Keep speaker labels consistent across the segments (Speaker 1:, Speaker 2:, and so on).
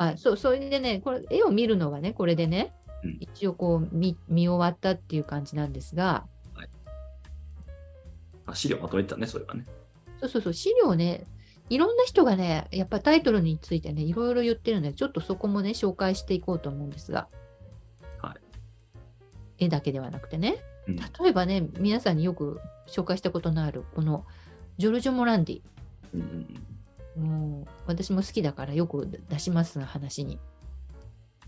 Speaker 1: あそうそれでねこれ絵を見るのはねこれでね、
Speaker 2: うん。
Speaker 1: 一応こう見見終わったっていう感じなんですが。
Speaker 2: あ資料まとめてたね、それはね。
Speaker 1: そうそうそう資料ねいろんな人がねやっぱタイトルについてねいろいろ言ってるのでちょっとそこもね紹介していこうと思うんですが、
Speaker 2: は
Speaker 1: 絵だけではなくてね。
Speaker 2: うん。
Speaker 1: 例えばね皆さんによく紹介したことのあるこのジョルジョ・モランディ。
Speaker 2: うんうん
Speaker 1: もう私も好きだからよく出します話に。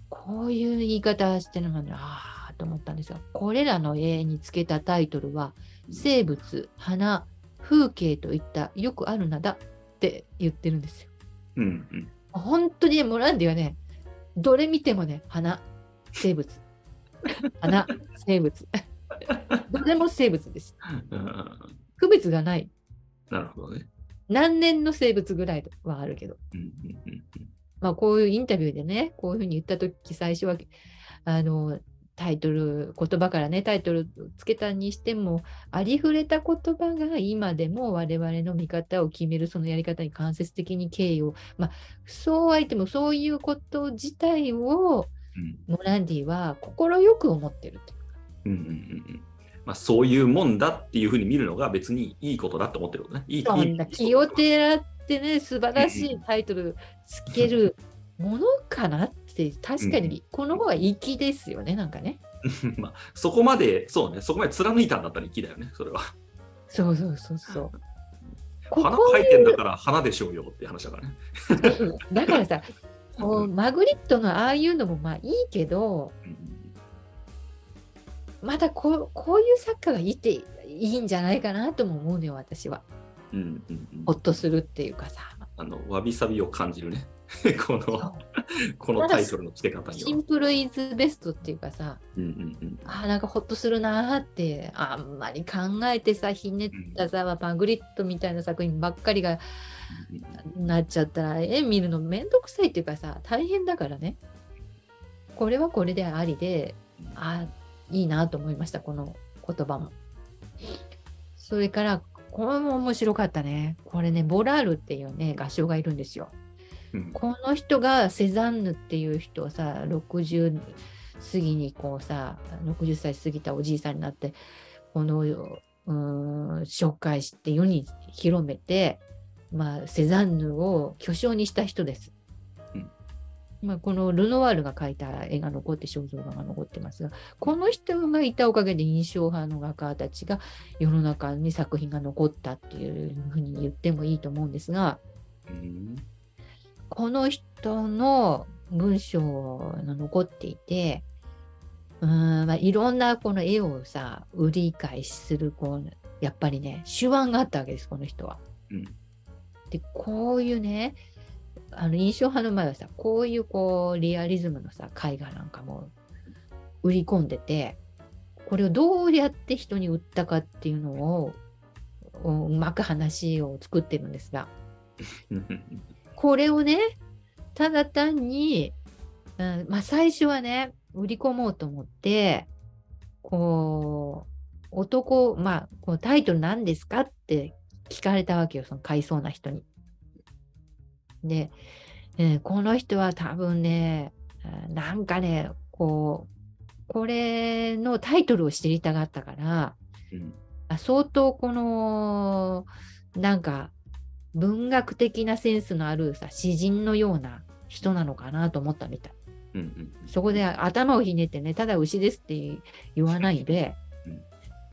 Speaker 1: こういう言い方してるのにああと思ったんですがこれらの絵につけたタイトルは生物花風景といったよくある名だって言ってるんですよ。
Speaker 2: うんうん
Speaker 1: 本当にねモランディはねどれ見てもね花生物花生物 どれも生物です。
Speaker 2: うん
Speaker 1: 区別がない
Speaker 2: なるほどね。
Speaker 1: 何年の生物ぐらいはあるけど。まあ、こういうインタビューでね、こういうふうに言ったとき、最初は、あの、タイトル、言葉からね、タイトルつけたにしても、ありふれた言葉が今でも我々の見方を決める、そのやり方に間接的に敬意を、まあ、そうは言っても、そういうこと自体を、
Speaker 2: うん
Speaker 1: モランディは快く思ってるというか。
Speaker 2: うんうんうんうんまあ、そういうもんだっていうふうに見るのが別にいいことだと思ってることね。いい
Speaker 1: そんな気をてらってね、素晴らしいタイトルつけるものかなって、確かにこの方が粋ですよね、なんかね。
Speaker 2: まあ、そこまで、そうね、そこまで貫いたんだったら粋だよね、それは。
Speaker 1: そうそうそうそう。こ
Speaker 2: 花
Speaker 1: こ
Speaker 2: 書いてんだから花でしょうよって話だからね。
Speaker 1: だからさ、こうマグリットのああいうのもまあいいけど、
Speaker 2: うん
Speaker 1: またこうこういう作家がいていいんじゃないかなとも思うのよ、私は。
Speaker 2: うんうんうん
Speaker 1: ほっとするっていうかさ。
Speaker 2: あのわびさびを感じるね。このこのタイトルの付け方には
Speaker 1: シン。プルイズベストっていうかさ、
Speaker 2: うんうんうん
Speaker 1: あーなんかほっとするなーって、あんまり考えてさ、ひねったさ、マグリットみたいな作品ばっかりがなっちゃったら、絵見るのめんどくさいっていうかさ、大変だからね。これはこれでありで、あいいなと思いました、この言葉も。それから、これも面白かったね。これね、ボラールっていうね、画商がいるんですよ。
Speaker 2: うん
Speaker 1: この人がセザンヌっていう人をさ、60過ぎにこうさ、60歳過ぎたおじいさんになって、この、うーん、紹介して世に広めて、まあ、セザンヌを巨匠にした人です。
Speaker 2: うん
Speaker 1: まあ、このルノワールが描いた絵が残って肖像画が残ってますがこの人がいたおかげで印象派の画家たちが世の中に作品が残ったっていうふうに言ってもいいと思うんですが
Speaker 2: うん
Speaker 1: この人の文章が残っていてうーん、まあ、いろんなこの絵をさ売り買いするこうやっぱりね手腕があったわけですこの人は。
Speaker 2: うん
Speaker 1: でこういうねあの印象派の前はさこういうこうリアリズムのさ絵画なんかも売り込んでてこれをどうやって人に売ったかっていうのをうまく話を作ってるんですがこれをねただ単に、うんまあ、最初はね売り込もうと思ってこう男まあこうタイトル何ですかって聞かれたわけよその買いそうな人に。で、えーこの人は多分ねあなんかねこうこれのタイトルを知りたがったから
Speaker 2: うん
Speaker 1: あ相当このなんか文学的なセンスのあるさ詩人のような人なのかなと思ったみたい。
Speaker 2: うんうん
Speaker 1: そこで頭をひねってね、ただ牛ですって言わないで、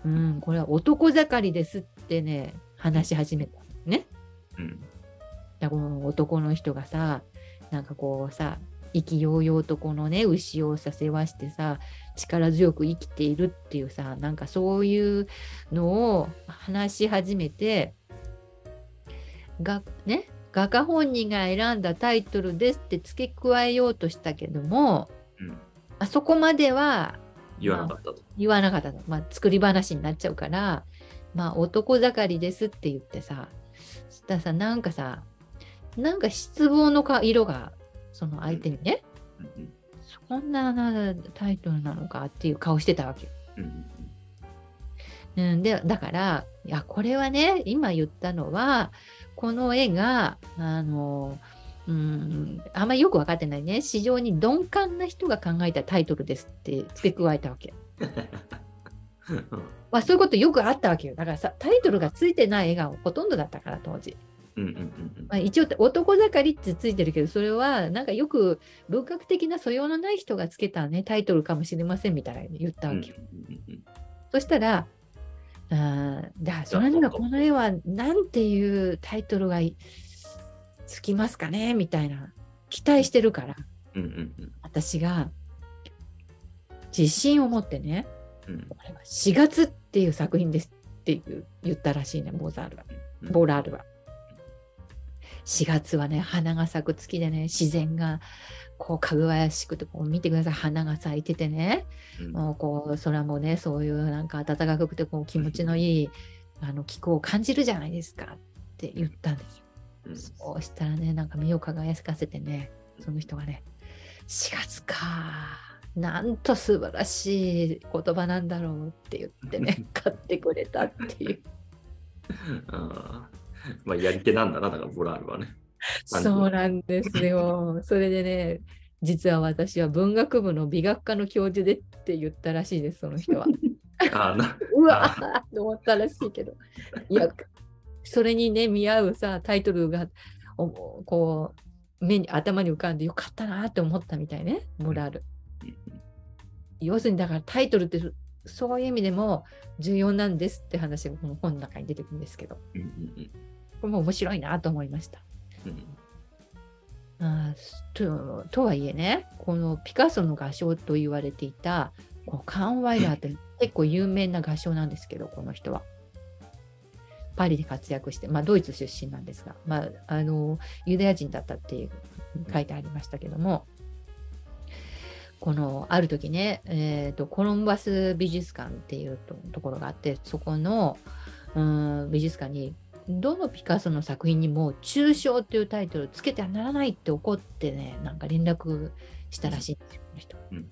Speaker 1: うん、これは男盛りですってね、話し始めた。ね。
Speaker 2: うん
Speaker 1: だこの男の人がさ、なんかこうさ、意気揚々とこのね、牛をさ、世話してさ、力強く生きているっていうさ、なんかそういうのを話し始めて、が、ね、画家本人が選んだタイトルですって付け加えようとしたけども、
Speaker 2: うん
Speaker 1: あそこまでは
Speaker 2: 言わなかったと。
Speaker 1: 言わなかったの。まあ、作り話になっちゃうから、まあ、男盛りですって言ってさ、そしたらさ、なんかさ、なんか失望のか色が、その相手にね、
Speaker 2: うんうん
Speaker 1: そんななタイトルなのかっていう顔してたわけよ。
Speaker 2: うん
Speaker 1: うん、でだからいやこれはね今言ったのはこの絵があのうん、あんまりよく分かってないね。市場に鈍感な人が考えたタイトルですって付け加えたわけ。まあそういうことよくあったわけよ。だからさ、タイトルがついてない映画ほとんどだったから、当時。
Speaker 2: うんうんうん
Speaker 1: まあ、一応、男盛りってついてるけど、それはなんかよく文学的な素養のない人がつけたね、タイトルかもしれませんみたいに言った
Speaker 2: うん
Speaker 1: わけよ。そしたら、あーだそれにはこの絵はなんていうタイトルがいつきますかねみたいな期待してるから。
Speaker 2: うんうんうん。
Speaker 1: 私が自信を持ってね
Speaker 2: うん。
Speaker 1: これは4月っていう作品ですっていう言ったらしいねボーザールは。
Speaker 2: うん。
Speaker 1: ボーラールは。4月はね花が咲く月でね自然がこうかぐわやしくてこう見てください。花が咲いててね。
Speaker 2: うん。
Speaker 1: もうこう空もねそういうなんか暖かくてこう気持ちのいいあの気候を感じるじゃないですかって言ったんですよ。
Speaker 2: うん。
Speaker 1: そうしたらねなんか目を輝かせてねその人がね4月かなんと素晴らしい言葉なんだろうって言ってね 買ってくれたっていう。
Speaker 2: あー まあ、やり手なんだな、だから、ボラールはね。
Speaker 1: そうなんですよ。それでね実は私は文学部の美学科の教授でって言ったらしいですその人は。
Speaker 2: あ
Speaker 1: うわーと思ったらしいけど。いや、それにね、見合うさ、タイトルが、おこう、目に、頭に浮かんでよかったなって思ったみたいね、モラル。要するに、だからタイトルって、そういう意味でも重要なんですって話がこの本の中に出てくるんですけど、
Speaker 2: うんうん
Speaker 1: これも面白いなと思いました。
Speaker 2: うん
Speaker 1: あーととはいえね、このピカソの画商と言われていたこうカン・ワイラーって結構有名な画商なんですけど、この人は。パリで活躍して、まあ、ドイツ出身なんですが、まあ、あのユダヤ人だったっていう書いてありましたけども、このある時ね、えーと、コロンバス美術館っていうとところがあって、そこのうん美術館にどのピカソの作品にも「抽象」っていうタイトルをつけてはならないって怒ってねなんか連絡したらしいんですよこの人。
Speaker 2: うん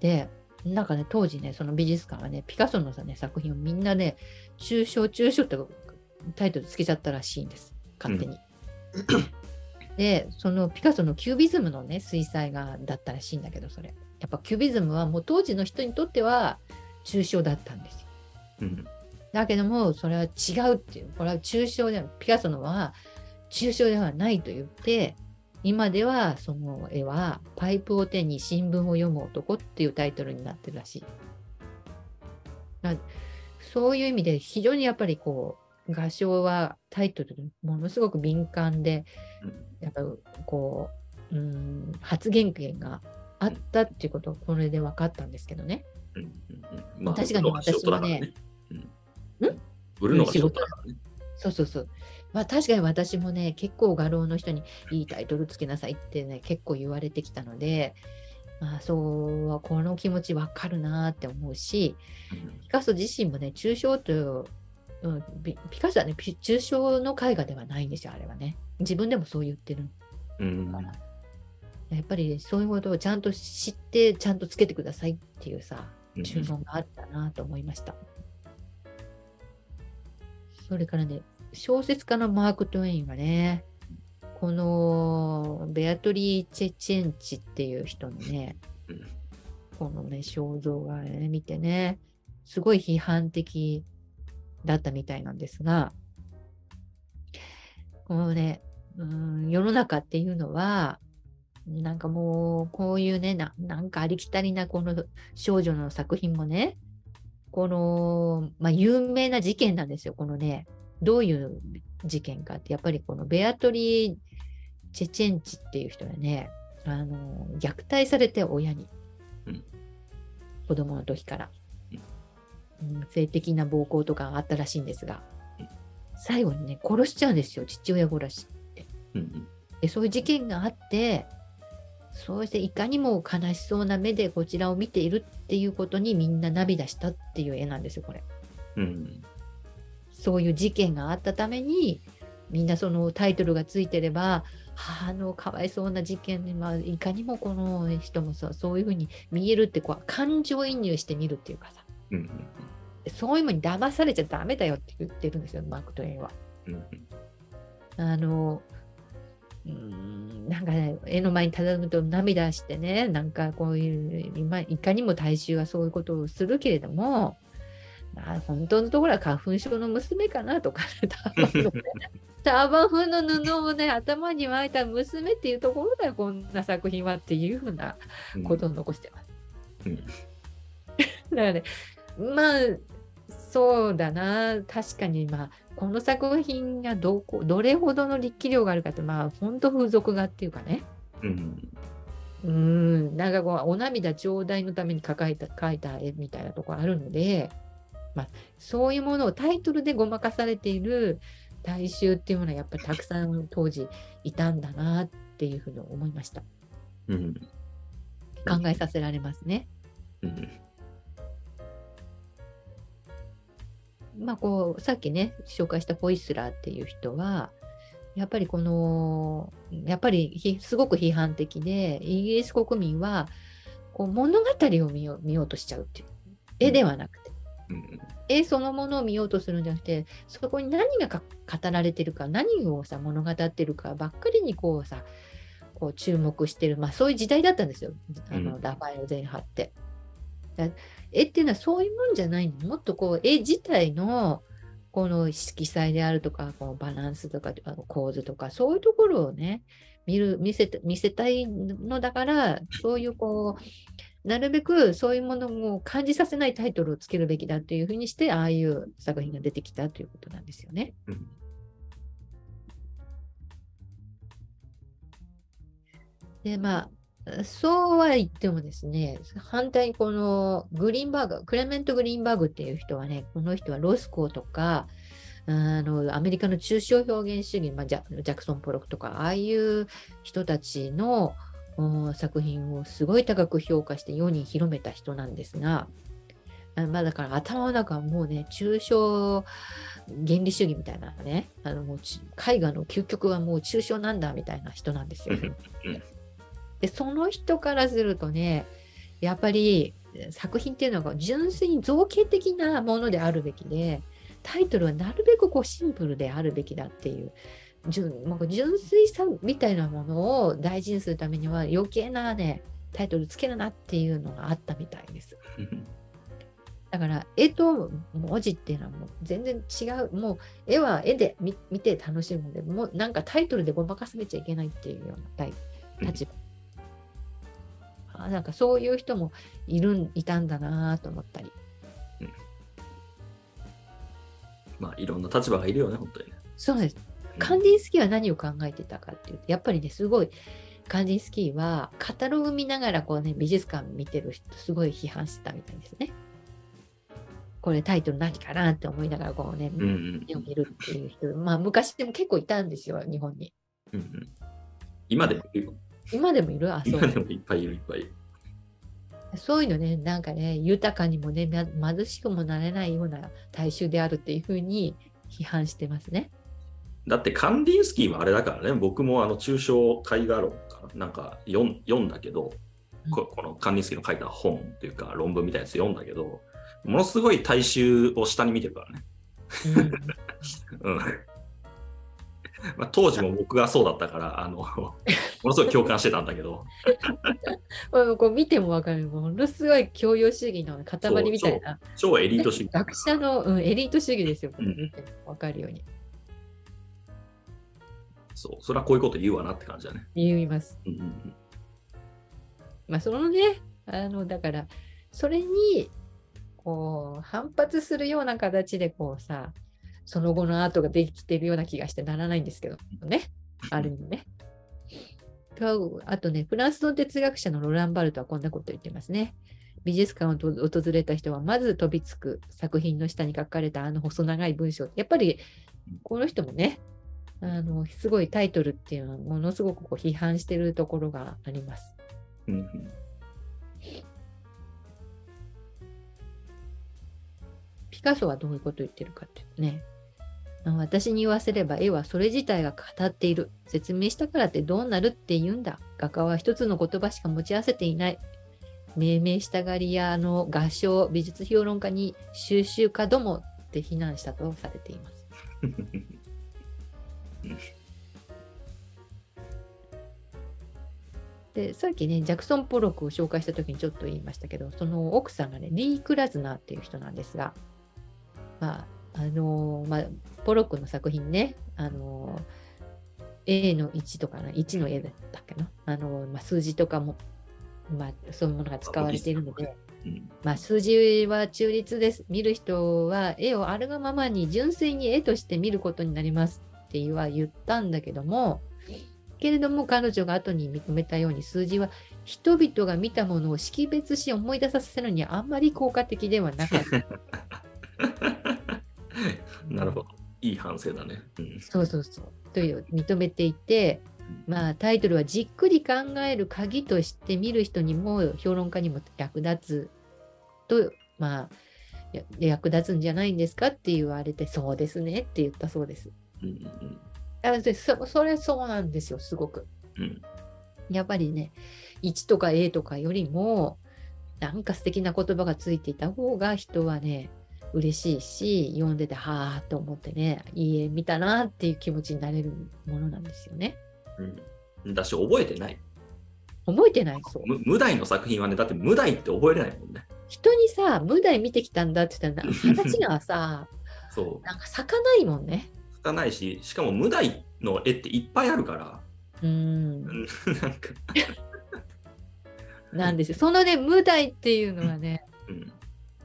Speaker 1: でなんかね当時ねその美術館はねピカソのさ、ね、作品をみんなね「抽象抽象」ってタイトルつけちゃったらしいんです勝手に。でそのピカソのキュービズムのね水彩画だったらしいんだけどそれやっぱキュービズムはもう当時の人にとっては抽象だったんですよ。
Speaker 2: うん
Speaker 1: だけども、それは違うっていう、これは抽象では、ピカソのは抽象ではないと言って、今ではその絵は、パイプを手に新聞を読む男っていうタイトルになってるらしい。だそういう意味で、非常にやっぱりこう、画商はタイトルにものすごく敏感で、やっぱこう、うん、発言権があったっていうことをこれで分かったんですけどね。
Speaker 2: うんうんうんまあ
Speaker 1: 確かに私はね
Speaker 2: うんうん売るのが仕事だからね。
Speaker 1: そうそうそう。まあ確かに私もね、結構画廊の人にいいタイトルつけなさいってね、結構言われてきたので、まあそうはこの気持ちわかるなって思うし、ピカソ自身もね、抽象という、うん、ピピカソはね、ピ抽象の絵画ではないんですよ、あれはね。自分でもそう言ってる
Speaker 2: うん
Speaker 1: から。やっぱりそういうことをちゃんと知って、ちゃんとつけてくださいっていうさ、
Speaker 2: うん
Speaker 1: 注文があったなと思いました。それからね、小説家のマーク・トウェインはね、このベアトリー・チェチェンチっていう人のね、このね、肖像画ね、見てね、すごい批判的だったみたいなんですが、このね、うん、世の中っていうのは、なんかもう、こういうねな、なんかありきたりなこの少女の作品もね、この、まあ、有名な事件なんですよ、このね、どういう事件かって、やっぱりこのベアトリー・チェチェンチっていう人がね、あの虐待されて親に、
Speaker 2: うん。
Speaker 1: 子供の時から、うん。性的な暴行とかがあったらしいんですが。
Speaker 2: うん、
Speaker 1: 最後にね、殺しちゃうんですよ、父親殺し。
Speaker 2: うん。
Speaker 1: でそういう事件があってそうしていかにも悲しそうな目でこちらを見ているっていうことにみんな涙したっていう絵なんですよこれ。
Speaker 2: うん
Speaker 1: そういう事件があったためにみんなそのタイトルがついてれば母のかわいそうな事件に、まあ、いかにもこの人もさそういうふうに見えるってこう感情移入してみるっていうかさ。
Speaker 2: うんうん
Speaker 1: そういうのに騙されちゃダメだよって言ってるんですよマーク・トウェインは。
Speaker 2: うん。
Speaker 1: あのうん。なんか、ね、絵の前にただむと涙してね、なんかこういう、今いかにも大衆はそういうことをするけれども、まあ、本当のところは花粉症の娘かなとか、ターバンのねターバン風の布をね、頭に巻いた娘っていうところだよ、こんな作品はっていうふうな
Speaker 2: うん
Speaker 1: ことを残してます。
Speaker 2: うん。
Speaker 1: だからね、まあ、そうだな、確かに、まあ、この作品がどこどれほどの力量があるかって、まあ、本当風俗画っていうかね、
Speaker 2: うん。
Speaker 1: うん、なんかこう、お涙頂戴のために描いた描いた絵みたいなところあるので、まあ、そういうものをタイトルでごまかされている大衆っていうものはやっぱりたくさん当時いたんだなっていうふうに思いました。
Speaker 2: うん。
Speaker 1: 考えさせられますね。
Speaker 2: うん
Speaker 1: まあこうさっきね紹介したホイスラーっていう人はやっぱりこのやっぱりひすごく批判的でイギリス国民はこう物語を見よう見ようとしちゃうっていう絵ではなくて、
Speaker 2: うん
Speaker 1: 絵そのものを見ようとするんじゃなくてそこに何がか語られてるか何をさ物語ってるかばっかりにこうさこう注目してる、まあ、そういう時代だったんですよ。あの、
Speaker 2: うん。
Speaker 1: ラファエロ前派って。だ絵っていうのはそういうもんじゃないの？もっとこう絵自体のこの色彩であるとかこのバランスとかあの構図とかそういうところをね見る見せた見せたいのだからそういうこうなるべくそういうものを感じさせないタイトルをつけるべきだというふうにしてああいう作品が出てきたということなんですよね。
Speaker 2: うん
Speaker 1: でまあそうは言ってもですね反対にこのグリーンバーグクレメント・グリーンバーグっていう人はねこの人はロスコーとかあのアメリカの抽象表現主義、まあ、ジャジャクソン・ポロクとかああいう人たちの作品をすごい高く評価して世に広めた人なんですがあまあだから頭の中はもうね抽象原理主義みたいなねあのもう絵画の究極はもう抽象なんだみたいな人なんですよ。でその人からするとねやっぱり作品っていうのが純粋に造形的なものであるべきでタイトルはなるべくこうシンプルであるべきだっていう純なんか純粋さみたいなものを大事にするためには余計なねタイトルつけるなっていうのがあったみたいです。だから絵と文字っていうのはもう全然違うもう絵は絵で見見て楽しむのでもうなんかタイトルでごまかされちゃいけないっていうような立場。あなんかそういう人もいるんいたんだなと思ったり。
Speaker 2: まあいろんな立場がいるよね、本当にね。
Speaker 1: そうです。
Speaker 2: うん
Speaker 1: カンディンスキーは何を考えてたかっていうと、やっぱりね、すごい、カンディンスキーはカタログ見ながらこうね、美術館見てる人、すごい批判してたみたいですね。これタイトル何かなって思いながらこうね、
Speaker 2: うんうん
Speaker 1: 絵を見るっていう人、まあ昔でも結構いたんですよ、日本に。
Speaker 2: うんうん今でもいるよ。
Speaker 1: 今でもいる？あ、そう
Speaker 2: 今。でもいっぱいいる、いっぱいいる。
Speaker 1: そういうのね、なんかね、豊かにもね、ま貧しくもなれないような大衆であるっていうふうに批判してますね。
Speaker 2: だってカンディンスキーはあれだからね、僕もあの抽象絵画論かな？んか読ん読んだけど、ここのカンディンスキーの書いた本っていうか論文みたいなやつ読んだけど、ものすごい大衆を下に見てるからね。うん まあ、当時も僕がそうだったから、あの ものすごい共感してたんだけど、
Speaker 1: うん、こう見てもわかる、ものすごい教養主義の塊みたいな、
Speaker 2: 超エリート主義。
Speaker 1: 学者の、うん、エリート主義ですよ、
Speaker 2: うん。
Speaker 1: 見てもわかるように。
Speaker 2: そう、それはこういうこと言うわなって感じだね。
Speaker 1: 言います。
Speaker 2: うんうんうん。
Speaker 1: まあ、そのね、あの、だから、それに、こう、反発するような形で、こうさ、その後のアートができてるような気がしてならないんですけどね、ある意味ね。とあとね、フランスの哲学者のロラン・バルトはこんなこと言ってますね。美術館をと訪れた人はまず飛びつく作品の下に書かれたあの細長い文章。やっぱりこの人もね、あのすごいタイトルっていうのはものすごくこう批判してるところがあります。ピカソはどういうことを言ってるかっていうとね、私に言わせれば絵はそれ自体が語っている。説明したからってどうなるって言うんだ。画家は一つの言葉しか持ち合わせていない。命名したがり屋あの画商、美術評論家に収集家どもって非難したとされています。でさっきねジャクソン・ポロックを紹介した時にちょっと言いましたけどその奥さんがねリー・クラズナーっていう人なんですがまああのーまあ、ポロックの作品ねあのー A の1とかな1の A だったっけなあのーまあ、数字とかも、まあ、そういうものが使われているので、
Speaker 2: うん
Speaker 1: まあ、数字は中立です。見る人は絵をあるがままに純粋に絵として見ることになりますって言は言ったんだけども、けれども彼女が後に認めたように数字は人々が見たものを識別し思い出させるにはあんまり効果的ではなかった。
Speaker 2: なるほど。いい反省だね。うん
Speaker 1: そうそうそう。という認めていて、まあタイトルはじっくり考える鍵として見る人にも評論家にも役立つと、まあや役立つんじゃないんですかって言われて、そうですねって言ったそうです。
Speaker 2: うんうん
Speaker 1: あでそそれそうなんですよ、すごく。
Speaker 2: うん
Speaker 1: やっぱりね、1とか A とかよりも、なんか素敵な言葉がついていた方が人はね、嬉しいし、読んでて、はあと思ってね、いい絵見たなっていう気持ちになれるものなんですよね。
Speaker 2: うんだし、覚えてない。
Speaker 1: 覚えてないそう。
Speaker 2: む無題の作品はね、だって無題って覚えれないもんね。
Speaker 1: 人にさ、無題見てきたんだって言ったらな、話がさ、
Speaker 2: そう。
Speaker 1: なんか咲かないもんね。
Speaker 2: つかないし、しかも無題の絵っていっぱいあるから、
Speaker 1: うーん
Speaker 2: う。ん なんか、
Speaker 1: なんですよ。そのね、無題っていうのがね、
Speaker 2: うん、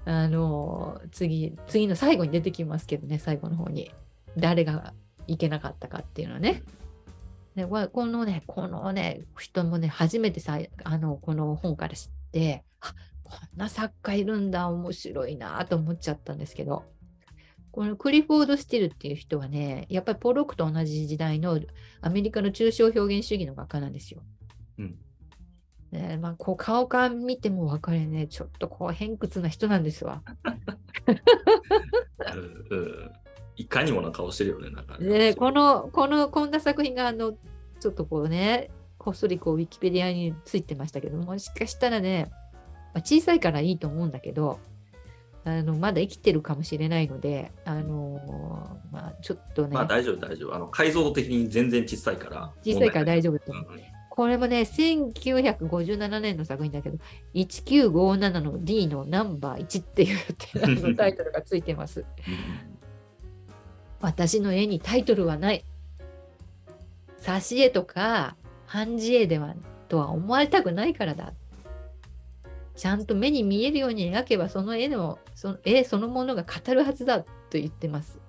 Speaker 1: あの次、次の最後に出てきますけどね、最後の方に。誰がいけなかったかっていうのはね。でこのね、このね、人もね、初めてさ、あの、この本から知って、あこんな作家いるんだ、面白いなと思っちゃったんですけど、このクリフォード・スティルっていう人はね、やっぱりポロックと同じ時代のアメリカの抽象表現主義の画家なんですよ。
Speaker 2: うん
Speaker 1: ねまあ、こう顔から見ても分かるね、ちょっとこう偏屈な人なんですわ。
Speaker 2: うんうんいかにもな顔してるよね、なんかね。
Speaker 1: で、この、この、こんな作品が、あの、ちょっとこうね、こっそりこう、ウィキペディアについてましたけど、もしかしたらね、まあ、小さいからいいと思うんだけど、あの、まだ生きてるかもしれないので、あのーまあ、ちょっとね、
Speaker 2: まあ大丈夫、大丈夫。あの解像度的に全然小さいから。
Speaker 1: 小さいから大丈夫と
Speaker 2: 夫
Speaker 1: 思う。これもね、1957年の作品だけど、1957の D のナンバー1っていうのタイトルがついてます。私の絵にタイトルはない。挿絵とか半字絵ではとは思われたくないからだ。ちゃんと目に見えるように描けばその絵のその絵そのものが語るはずだと言ってます。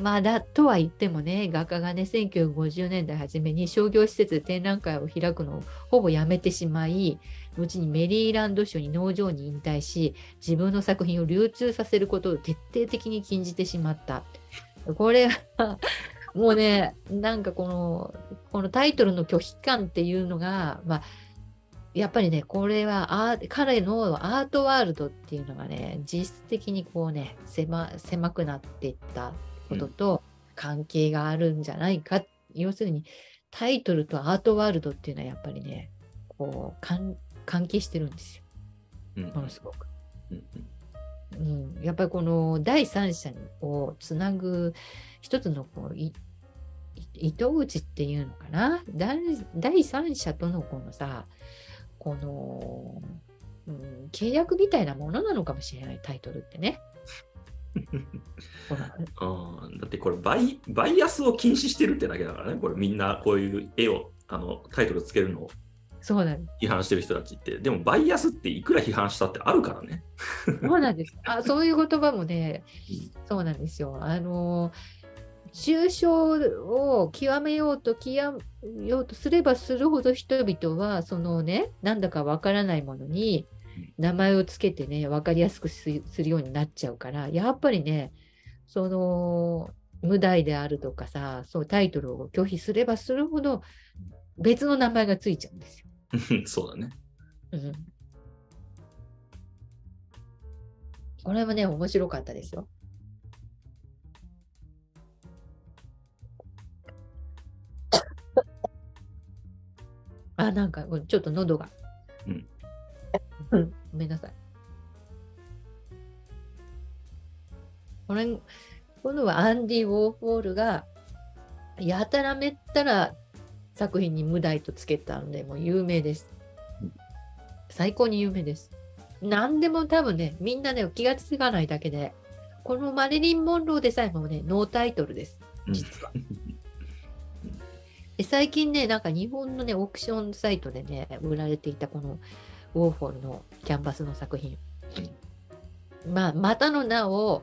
Speaker 1: まだとは言ってもね画家がね1950年代初めに商業施設で展覧会を開くのをほぼやめてしまい後にメリーランド州に農場に引退し自分の作品を流通させることを徹底的に禁じてしまった。これはもうねなんかこのこのタイトルの拒否感っていうのが、まあ、やっぱりねこれは彼のアートワールドっていうのがね実質的にこうね狭狭くなっていったことと関係があるんじゃないか、要するにタイトルとアートワールドっていうのはやっぱりねこう関関係してるんですよ。
Speaker 2: うん。
Speaker 1: ものすごく。
Speaker 2: うん
Speaker 1: うん、やっぱりこの第三者をつなぐ一つのこう糸口っていうのかな。第第三者とのこのさこの、うん、契約みたいなものなのかもしれないタイトルってね。ほら
Speaker 2: あーだってこれバイ、バイアスを禁止してるってだけだからね、これみんなこういう絵を、あのタイトルつけるのを批判してる人たちって、でもバイアスっていくら批判したってあるからね。
Speaker 1: そうなんです。あ そういう言葉もね
Speaker 2: うん、
Speaker 1: そうなんですよ。あの、抽象を極めようと極めようとすればするほど人々は、そのね、なんだかわからないものに名前をつけてね、わかりやすくすするようになっちゃうから、やっぱりね、その、無題であるとかさ、そうタイトルを拒否すればするほど別の名前がついちゃうんですよ。
Speaker 2: そうだね。
Speaker 1: うんこれもね、面白かったですよ。あ、なんかちょっと喉が。ごめんなさい。これ、今度はアンディ・ウォーホールが、やたらめったら作品に無題とつけたので、もう有名です
Speaker 2: うん。
Speaker 1: 最高に有名です。何でも多分ね、みんなね、気がつかないだけで、このマリリン・モンローでさえもね、ノータイトルです。
Speaker 2: うん
Speaker 1: 実は。で最近ね、なんか日本のね、オークションサイトでね、売られていたこのウォーホルのキャンバスの作品。まあ、またの名を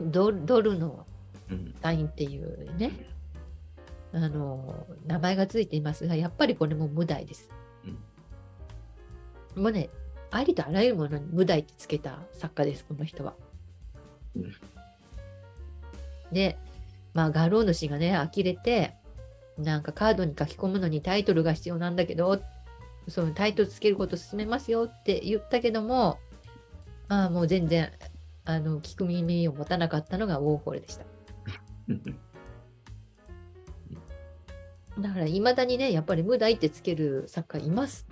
Speaker 1: ドドルの
Speaker 2: うん
Speaker 1: サインっていうね、あの、名前がついていますが、やっぱりこれも無題です。もうね、ありとあらゆるものに無題ってつけた作家です、この人は。
Speaker 2: うん
Speaker 1: で、まあ、画廊主がね、呆れて、なんかカードに書き込むのにタイトルが必要なんだけど、そのタイトルつけること進めますよって言ったけども、あ、もう全然、あの、聞く耳を持たなかったのがウォーホルでした。だから、いまだにね、やっぱり無題ってつける作家います。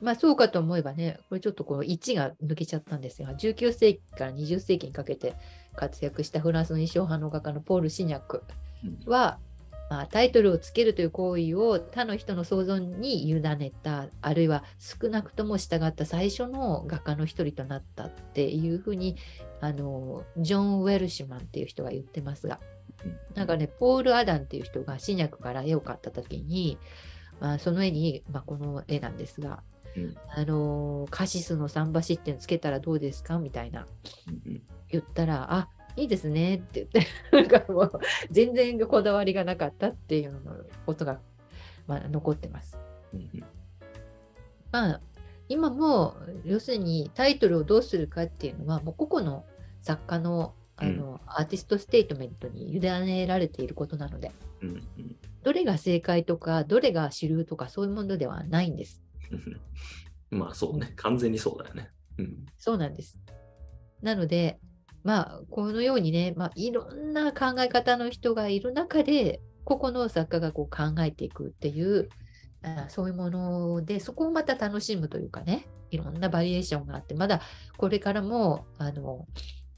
Speaker 1: まあ、そうかと思えばね、これちょっとこう1が抜けちゃったんですが、19世紀から20世紀にかけて活躍したフランスの印象派の画家のポール・シニャックは、まあ、タイトルをつけるという行為を他の人の想像に委ねた、あるいは少なくとも従った最初の画家の一人となったっていうふうに、あの、ジョン・ウェルシュマンっていう人が言ってますが、なんかね、ポール・アダンっていう人がシニャックから絵を買った時に、まあ、その絵に、まあ、この絵なんですが、
Speaker 2: うん
Speaker 1: あのカシスの桟橋っていうのつけたらどうですかみたいな言ったら、あいいですねって言って、なんかもう全然こだわりがなかったっていうのことが、まあ、残ってます。まあ、今も要するにタイトルをどうするかっていうのは、もう個々の作家のあの、アーティストステートメントに委ねられていることなので、どれが正解とか、どれが主流とか、そういうものではないんです。
Speaker 2: う んまあそうね、完全にそうだよね。うん
Speaker 1: そうなんです。なので、まあ、このようにね、まあ、いろんな考え方の人がいる中で、個々の作家がこう考えていくっていう、あそういうもので、そこをまた楽しむというかね、いろんなバリエーションがあって、まだこれからも、あの、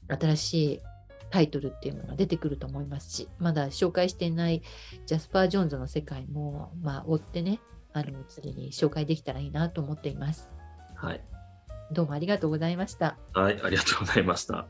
Speaker 1: 新しいタイトルっていうのが出てくると思いますし、まだ紹介していないジャスパー・ジョーンズの世界も、まあ、追ってね、あの、次に紹介できたらいいなと思っています。
Speaker 2: はい。
Speaker 1: どうもありがとうございました。
Speaker 2: はい、ありがとうございました。